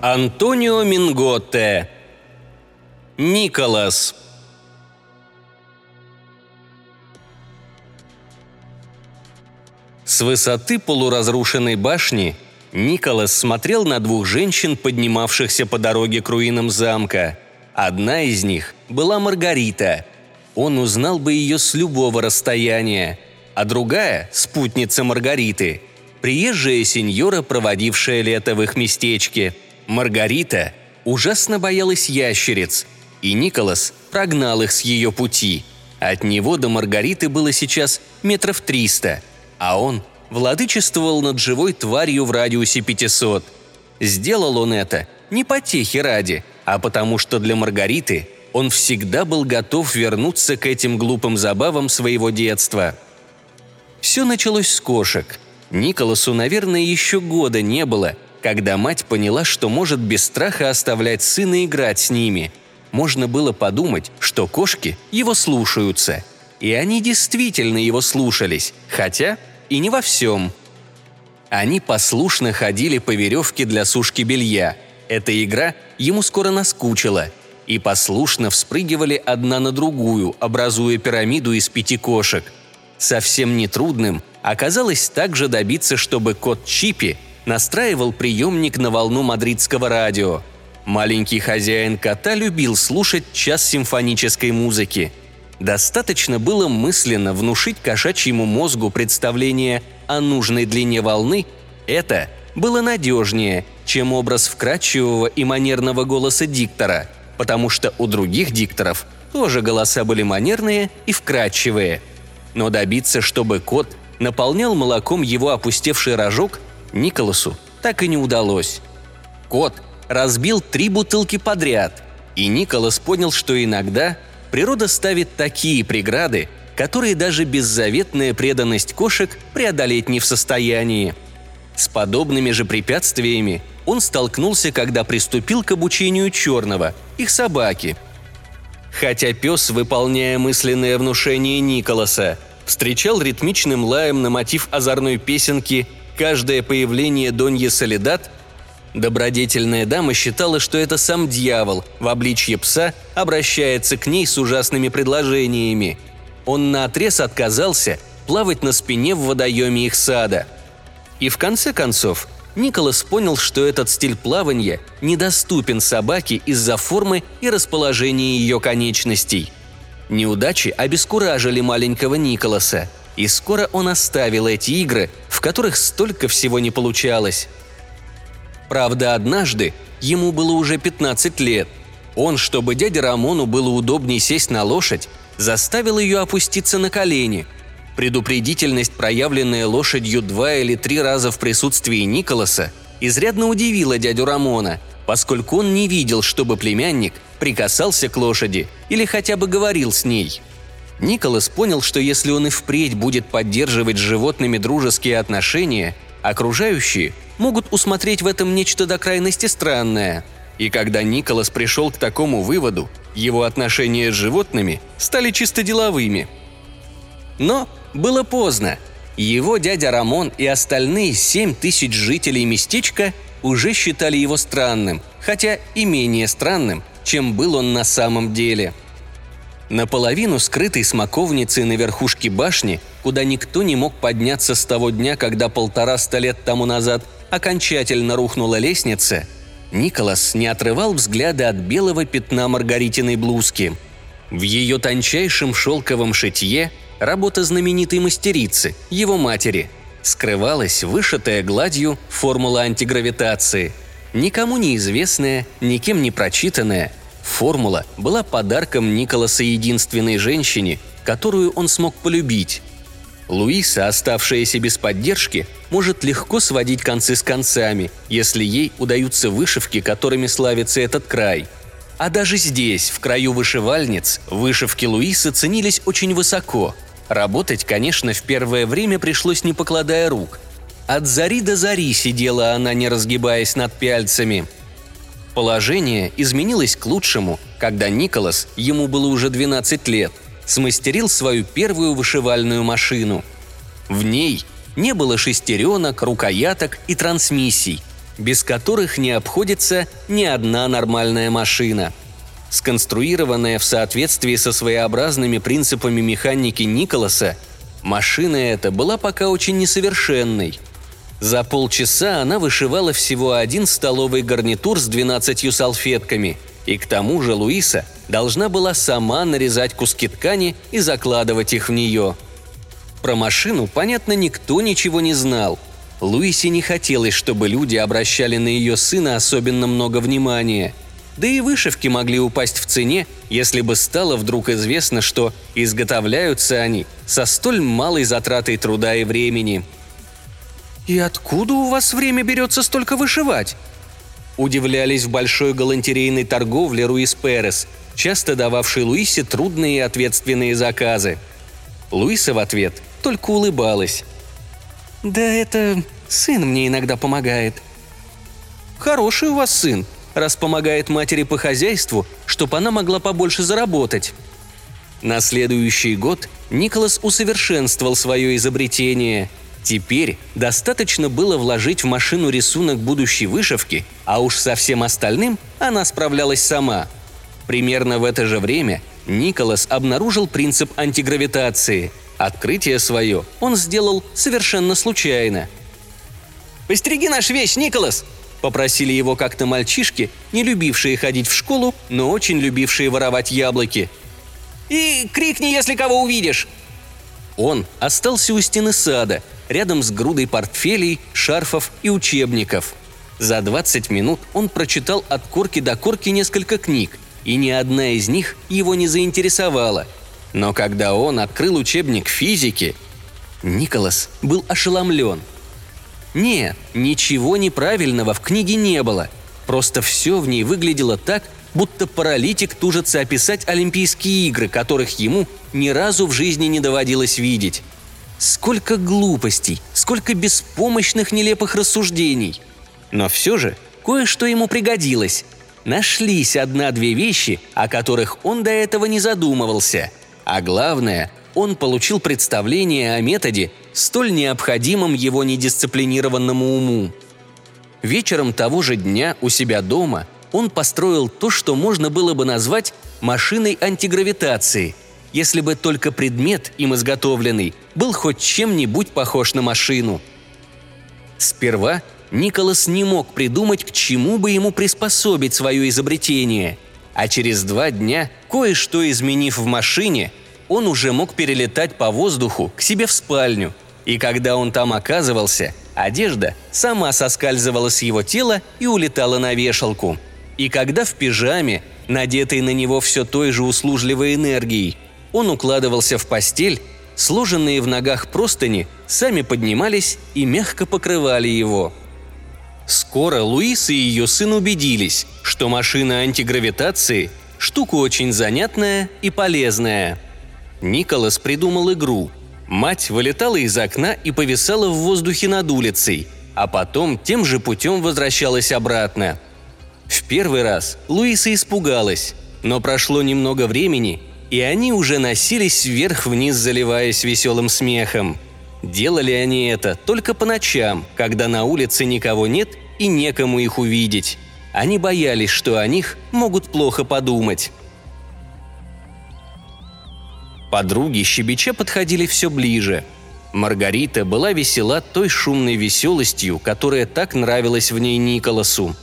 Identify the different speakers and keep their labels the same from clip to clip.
Speaker 1: Антонио Минготте. Николас. С высоты полуразрушенной башни Николас смотрел на двух женщин, поднимавшихся по дороге к руинам замка. Одна из них была Маргарита. Он узнал бы ее с любого расстояния. А другая – спутница Маргариты – приезжая сеньора, проводившая лето в их местечке. Маргарита ужасно боялась ящериц, и Николас прогнал их с ее пути. От него до Маргариты было сейчас метров триста, а он владычествовал над живой тварью в радиусе 500. Сделал он это не потехи ради, а потому что для Маргариты он всегда был готов вернуться к этим глупым забавам своего детства. Все началось с кошек. Николасу, наверное, еще года не было, когда мать поняла, что может без страха оставлять сына играть с ними. Можно было подумать, что кошки его слушаются. И они действительно его слушались, хотя и не во всем. Они послушно ходили по веревке для сушки белья. Эта игра ему скоро наскучила. И послушно вспрыгивали одна на другую, образуя пирамиду из пяти кошек. Совсем нетрудным оказалось также добиться, чтобы кот Чипи настраивал приемник на волну мадридского радио. Маленький хозяин кота любил слушать час симфонической музыки – Достаточно было мысленно внушить кошачьему мозгу представление о нужной длине волны, это было надежнее, чем образ вкрадчивого и манерного голоса диктора, потому что у других дикторов тоже голоса были манерные и вкрадчивые. Но добиться, чтобы кот наполнял молоком его опустевший рожок, Николасу так и не удалось. Кот разбил три бутылки подряд, и Николас понял, что иногда природа ставит такие преграды, которые даже беззаветная преданность кошек преодолеть не в состоянии. С подобными же препятствиями он столкнулся, когда приступил к обучению черного, их собаки. Хотя пес, выполняя мысленное внушение Николаса, встречал ритмичным лаем на мотив озорной песенки «Каждое появление Доньи Солидат» Добродетельная дама считала, что это сам дьявол в обличье пса обращается к ней с ужасными предложениями. Он наотрез отказался плавать на спине в водоеме их сада. И в конце концов Николас понял, что этот стиль плавания недоступен собаке из-за формы и расположения ее конечностей. Неудачи обескуражили маленького Николаса, и скоро он оставил эти игры, в которых столько всего не получалось. Правда, однажды ему было уже 15 лет. Он, чтобы дяде Рамону было удобнее сесть на лошадь, заставил ее опуститься на колени. Предупредительность, проявленная лошадью два или три раза в присутствии Николаса, изрядно удивила дядю Рамона, поскольку он не видел, чтобы племянник прикасался к лошади или хотя бы говорил с ней. Николас понял, что если он и впредь будет поддерживать с животными дружеские отношения, окружающие могут усмотреть в этом нечто до крайности странное. И когда Николас пришел к такому выводу, его отношения с животными стали чисто деловыми. Но было поздно. Его дядя Рамон и остальные семь тысяч жителей местечка уже считали его странным, хотя и менее странным, чем был он на самом деле. Наполовину скрытой смоковницей на верхушке башни, куда никто не мог подняться с того дня, когда полтора-ста лет тому назад – окончательно рухнула лестница, Николас не отрывал взгляда от белого пятна Маргаритиной блузки. В ее тончайшем шелковом шитье работа знаменитой мастерицы, его матери, скрывалась вышитая гладью формула антигравитации. Никому неизвестная, никем не прочитанная, формула была подарком Николаса единственной женщине, которую он смог полюбить. Луиса, оставшаяся без поддержки, может легко сводить концы с концами, если ей удаются вышивки, которыми славится этот край. А даже здесь, в краю вышивальниц, вышивки Луисы ценились очень высоко. Работать, конечно, в первое время пришлось не покладая рук. От зари до зари сидела она, не разгибаясь над пяльцами. Положение изменилось к лучшему, когда Николас, ему было уже 12 лет – смастерил свою первую вышивальную машину. В ней не было шестеренок, рукояток и трансмиссий. без которых не обходится ни одна нормальная машина. Сконструированная в соответствии со своеобразными принципами механики Николаса, машина эта была пока очень несовершенной. За полчаса она вышивала всего один столовый гарнитур с 12 салфетками, и к тому же Луиса должна была сама нарезать куски ткани и закладывать их в нее. Про машину, понятно, никто ничего не знал – Луисе не хотелось, чтобы люди обращали на ее сына особенно много внимания. Да и вышивки могли упасть в цене, если бы стало вдруг известно, что изготовляются они со столь малой затратой труда и времени. «И откуда у вас время берется столько вышивать?» Удивлялись в большой галантерейной торговле Руис Перес, часто дававшей Луисе трудные и ответственные заказы. Луиса в ответ только улыбалась. «Да это сын мне иногда помогает». «Хороший у вас сын, раз помогает матери по хозяйству, чтобы она могла побольше заработать». На следующий год Николас усовершенствовал свое изобретение. Теперь достаточно было вложить в машину рисунок будущей вышивки, а уж со всем остальным она справлялась сама. Примерно в это же время Николас обнаружил принцип антигравитации – Открытие свое он сделал совершенно случайно. «Постереги наш вещь, Николас!» – попросили его как-то мальчишки, не любившие ходить в школу, но очень любившие воровать яблоки. «И крикни, если кого увидишь!» Он остался у стены сада, рядом с грудой портфелей, шарфов и учебников. За 20 минут он прочитал от корки до корки несколько книг, и ни одна из них его не заинтересовала – но когда он открыл учебник физики, Николас был ошеломлен. Нет, ничего неправильного в книге не было. Просто все в ней выглядело так, будто паралитик тужится описать Олимпийские игры, которых ему ни разу в жизни не доводилось видеть. Сколько глупостей, сколько беспомощных нелепых рассуждений. Но все же кое-что ему пригодилось. Нашлись одна-две вещи, о которых он до этого не задумывался – а главное, он получил представление о методе, столь необходимом его недисциплинированному уму. Вечером того же дня у себя дома он построил то, что можно было бы назвать машиной антигравитации, если бы только предмет, им изготовленный, был хоть чем-нибудь похож на машину. Сперва Николас не мог придумать, к чему бы ему приспособить свое изобретение – а через два дня, кое-что изменив в машине, он уже мог перелетать по воздуху к себе в спальню. И когда он там оказывался, одежда сама соскальзывала с его тела и улетала на вешалку. И когда в пижаме, надетой на него все той же услужливой энергией, он укладывался в постель, сложенные в ногах простыни сами поднимались и мягко покрывали его – Скоро Луис и ее сын убедились, что машина антигравитации – штука очень занятная и полезная. Николас придумал игру. Мать вылетала из окна и повисала в воздухе над улицей, а потом тем же путем возвращалась обратно. В первый раз Луиса испугалась, но прошло немного времени, и они уже носились вверх-вниз, заливаясь веселым смехом – Делали они это только по ночам, когда на улице никого нет и некому их увидеть. Они боялись, что о них могут плохо подумать. Подруги щебеча подходили все ближе. Маргарита была весела той шумной веселостью, которая так нравилась в ней Николасу.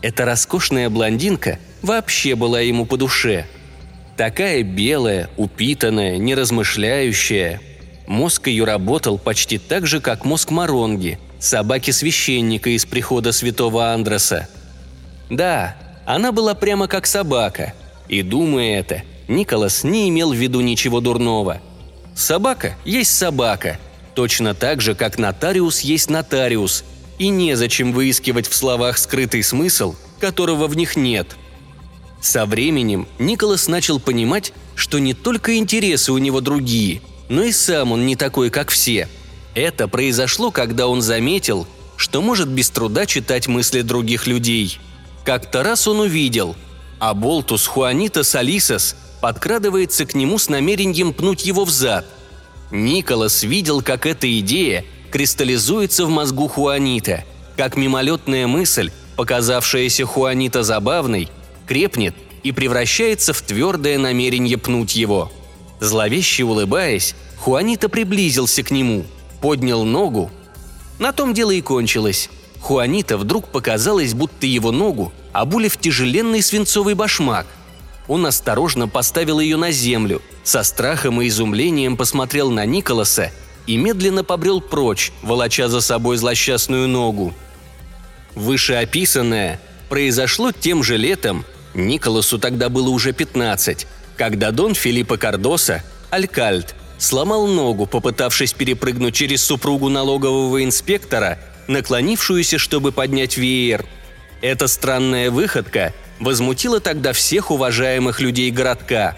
Speaker 1: Эта роскошная блондинка вообще была ему по душе. Такая белая, упитанная, неразмышляющая, Мозг ее работал почти так же, как мозг Маронги, собаки священника из прихода святого Андреса. Да, она была прямо как собака. И думая это, Николас не имел в виду ничего дурного. Собака есть собака, точно так же, как нотариус есть нотариус, и незачем выискивать в словах скрытый смысл, которого в них нет. Со временем Николас начал понимать, что не только интересы у него другие – но и сам он не такой, как все. Это произошло, когда он заметил, что может без труда читать мысли других людей. Как-то раз он увидел, а Болтус Хуанитас Алисас подкрадывается к нему с намерением пнуть его в зад. Николас видел, как эта идея кристаллизуется в мозгу Хуанита. как мимолетная мысль, показавшаяся Хуанита забавной, крепнет и превращается в твердое намерение пнуть его. Зловеще улыбаясь, Хуанита приблизился к нему, поднял ногу. На том дело и кончилось. Хуанита вдруг показалось, будто его ногу обули в тяжеленный свинцовый башмак. Он осторожно поставил ее на землю, со страхом и изумлением посмотрел на Николаса и медленно побрел прочь, волоча за собой злосчастную ногу. Вышеописанное произошло тем же летом, Николасу тогда было уже 15, когда Дон Филиппо Кардоса, Алькальд, сломал ногу, попытавшись перепрыгнуть через супругу налогового инспектора, наклонившуюся, чтобы поднять веер. Эта странная выходка возмутила тогда всех уважаемых людей городка.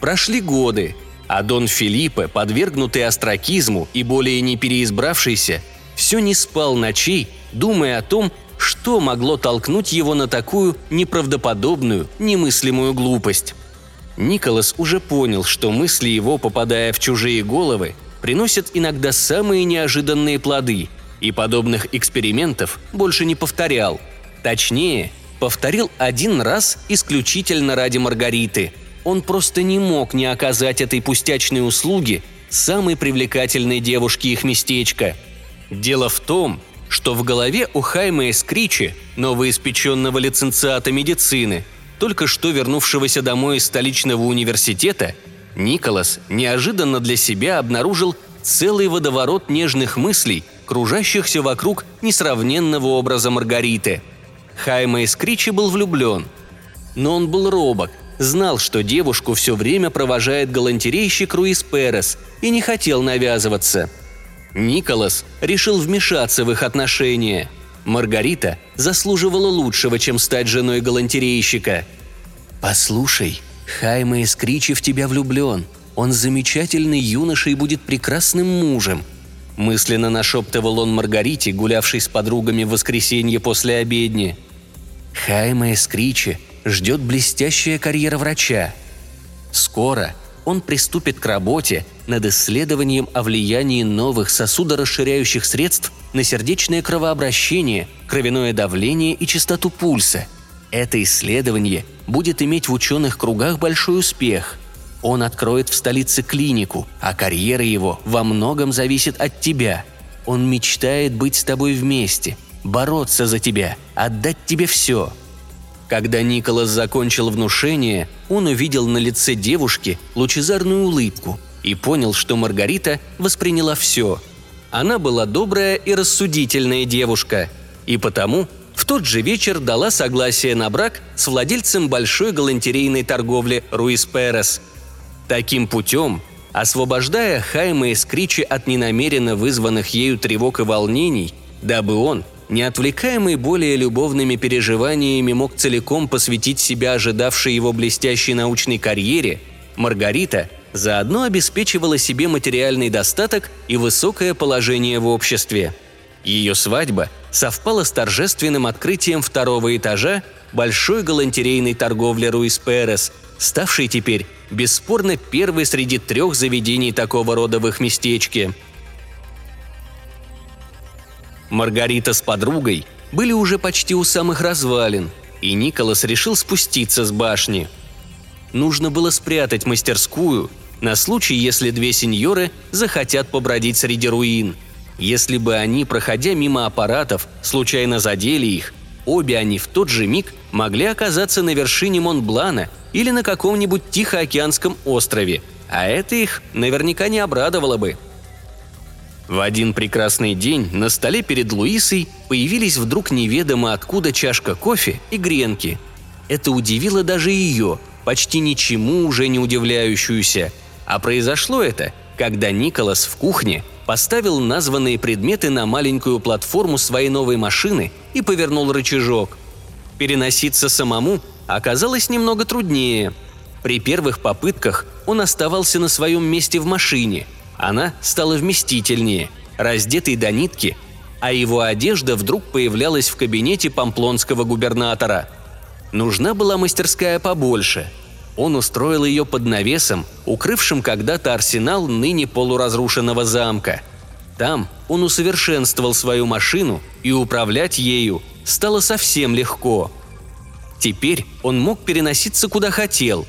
Speaker 1: Прошли годы, а Дон Филиппе, подвергнутый остракизму и более не переизбравшийся, все не спал ночей, думая о том, что могло толкнуть его на такую неправдоподобную, немыслимую глупость. Николас уже понял, что мысли его, попадая в чужие головы, приносят иногда самые неожиданные плоды, и подобных экспериментов больше не повторял. Точнее, повторил один раз исключительно ради Маргариты – он просто не мог не оказать этой пустячной услуги самой привлекательной девушке их местечка. Дело в том, что в голове у Хайма Эскричи, новоиспеченного лиценциата медицины, только что вернувшегося домой из столичного университета, Николас неожиданно для себя обнаружил целый водоворот нежных мыслей, кружащихся вокруг несравненного образа Маргариты. Хайма Эскричи был влюблен. Но он был робок – знал, что девушку все время провожает галантерейщик Руис Перес и не хотел навязываться. Николас решил вмешаться в их отношения. Маргарита заслуживала лучшего, чем стать женой галантерейщика. «Послушай, Хайма из Кричи в тебя влюблен. Он замечательный юноша и будет прекрасным мужем», мысленно нашептывал он Маргарите, гулявшей с подругами в воскресенье после обедни. Хайма из Кричи ждет блестящая карьера врача. Скоро он приступит к работе над исследованием о влиянии новых сосудорасширяющих средств на сердечное кровообращение, кровяное давление и частоту пульса. Это исследование будет иметь в ученых кругах большой успех. Он откроет в столице клинику, а карьера его во многом зависит от тебя. Он мечтает быть с тобой вместе, бороться за тебя, отдать тебе все – когда Николас закончил внушение, он увидел на лице девушки лучезарную улыбку и понял, что Маргарита восприняла все. Она была добрая и рассудительная девушка, и потому в тот же вечер дала согласие на брак с владельцем большой галантерейной торговли Руис Перес. Таким путем, освобождая Хайма и Скричи от ненамеренно вызванных ею тревог и волнений, дабы он – не отвлекаемый более любовными переживаниями, мог целиком посвятить себя ожидавшей его блестящей научной карьере, Маргарита заодно обеспечивала себе материальный достаток и высокое положение в обществе. Ее свадьба совпала с торжественным открытием второго этажа большой галантерейной торговли Руис Перес, ставшей теперь бесспорно первой среди трех заведений такого рода в их местечке – Маргарита с подругой были уже почти у самых развалин, и Николас решил спуститься с башни. Нужно было спрятать мастерскую на случай, если две сеньоры захотят побродить среди руин. Если бы они, проходя мимо аппаратов, случайно задели их, обе они в тот же миг могли оказаться на вершине Монблана или на каком-нибудь Тихоокеанском острове, а это их наверняка не обрадовало бы – в один прекрасный день на столе перед Луисой появились вдруг неведомо откуда чашка кофе и гренки. Это удивило даже ее, почти ничему уже не удивляющуюся. А произошло это, когда Николас в кухне поставил названные предметы на маленькую платформу своей новой машины и повернул рычажок. Переноситься самому оказалось немного труднее. При первых попытках он оставался на своем месте в машине – она стала вместительнее, раздетый до нитки, а его одежда вдруг появлялась в кабинете памплонского губернатора. Нужна была мастерская побольше. Он устроил ее под навесом, укрывшим когда-то арсенал ныне полуразрушенного замка. Там он усовершенствовал свою машину, и управлять ею стало совсем легко. Теперь он мог переноситься куда хотел.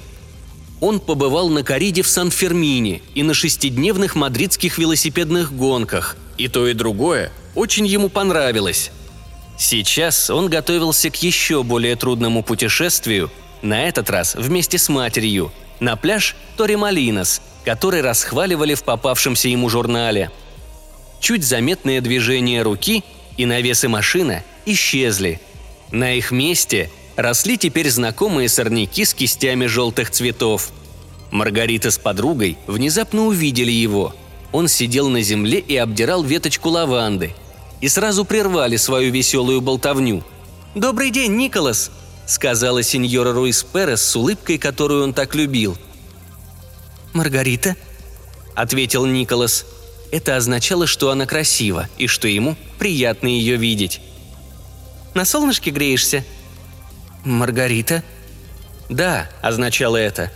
Speaker 1: Он побывал на кориде в Сан-Фермине и на шестидневных мадридских велосипедных гонках, и то и другое очень ему понравилось. Сейчас он готовился к еще более трудному путешествию, на этот раз вместе с матерью, на пляж Торемалинос, который расхваливали в попавшемся ему журнале. Чуть заметные движения руки и навесы машины исчезли. На их месте росли теперь знакомые сорняки с кистями желтых цветов. Маргарита с подругой внезапно увидели его. Он сидел на земле и обдирал веточку лаванды – и сразу прервали свою веселую болтовню. «Добрый день, Николас!» – сказала сеньора Руис Перес с улыбкой, которую он так любил. «Маргарита?» – ответил Николас. Это означало, что она красива и что ему приятно ее видеть. «На солнышке греешься?» «Маргарита?» «Да», – означало это.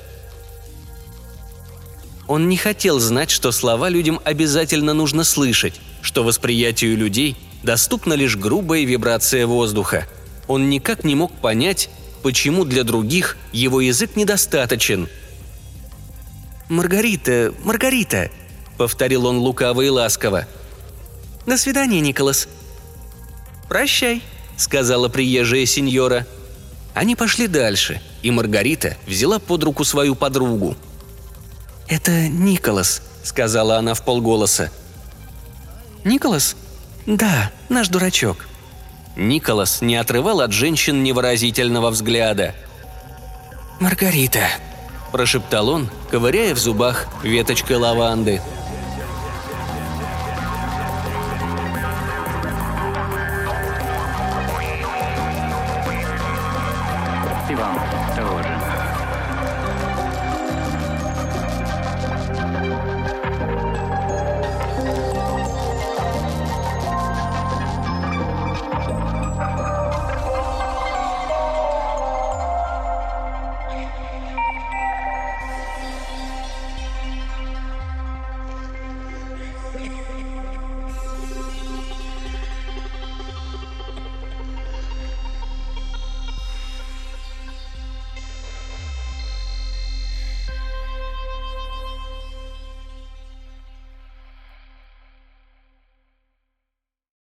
Speaker 1: Он не хотел знать, что слова людям обязательно нужно слышать, что восприятию людей доступна лишь грубая вибрация воздуха. Он никак не мог понять, почему для других его язык недостаточен. «Маргарита, Маргарита!» — повторил он лукаво и ласково. «До свидания, Николас». «Прощай», — сказала приезжая сеньора. Они пошли дальше, и Маргарита взяла под руку свою подругу. «Это Николас», — сказала она в полголоса. «Николас?» «Да, наш дурачок». Николас не отрывал от женщин невыразительного взгляда. «Маргарита», – прошептал он, ковыряя в зубах веточкой лаванды –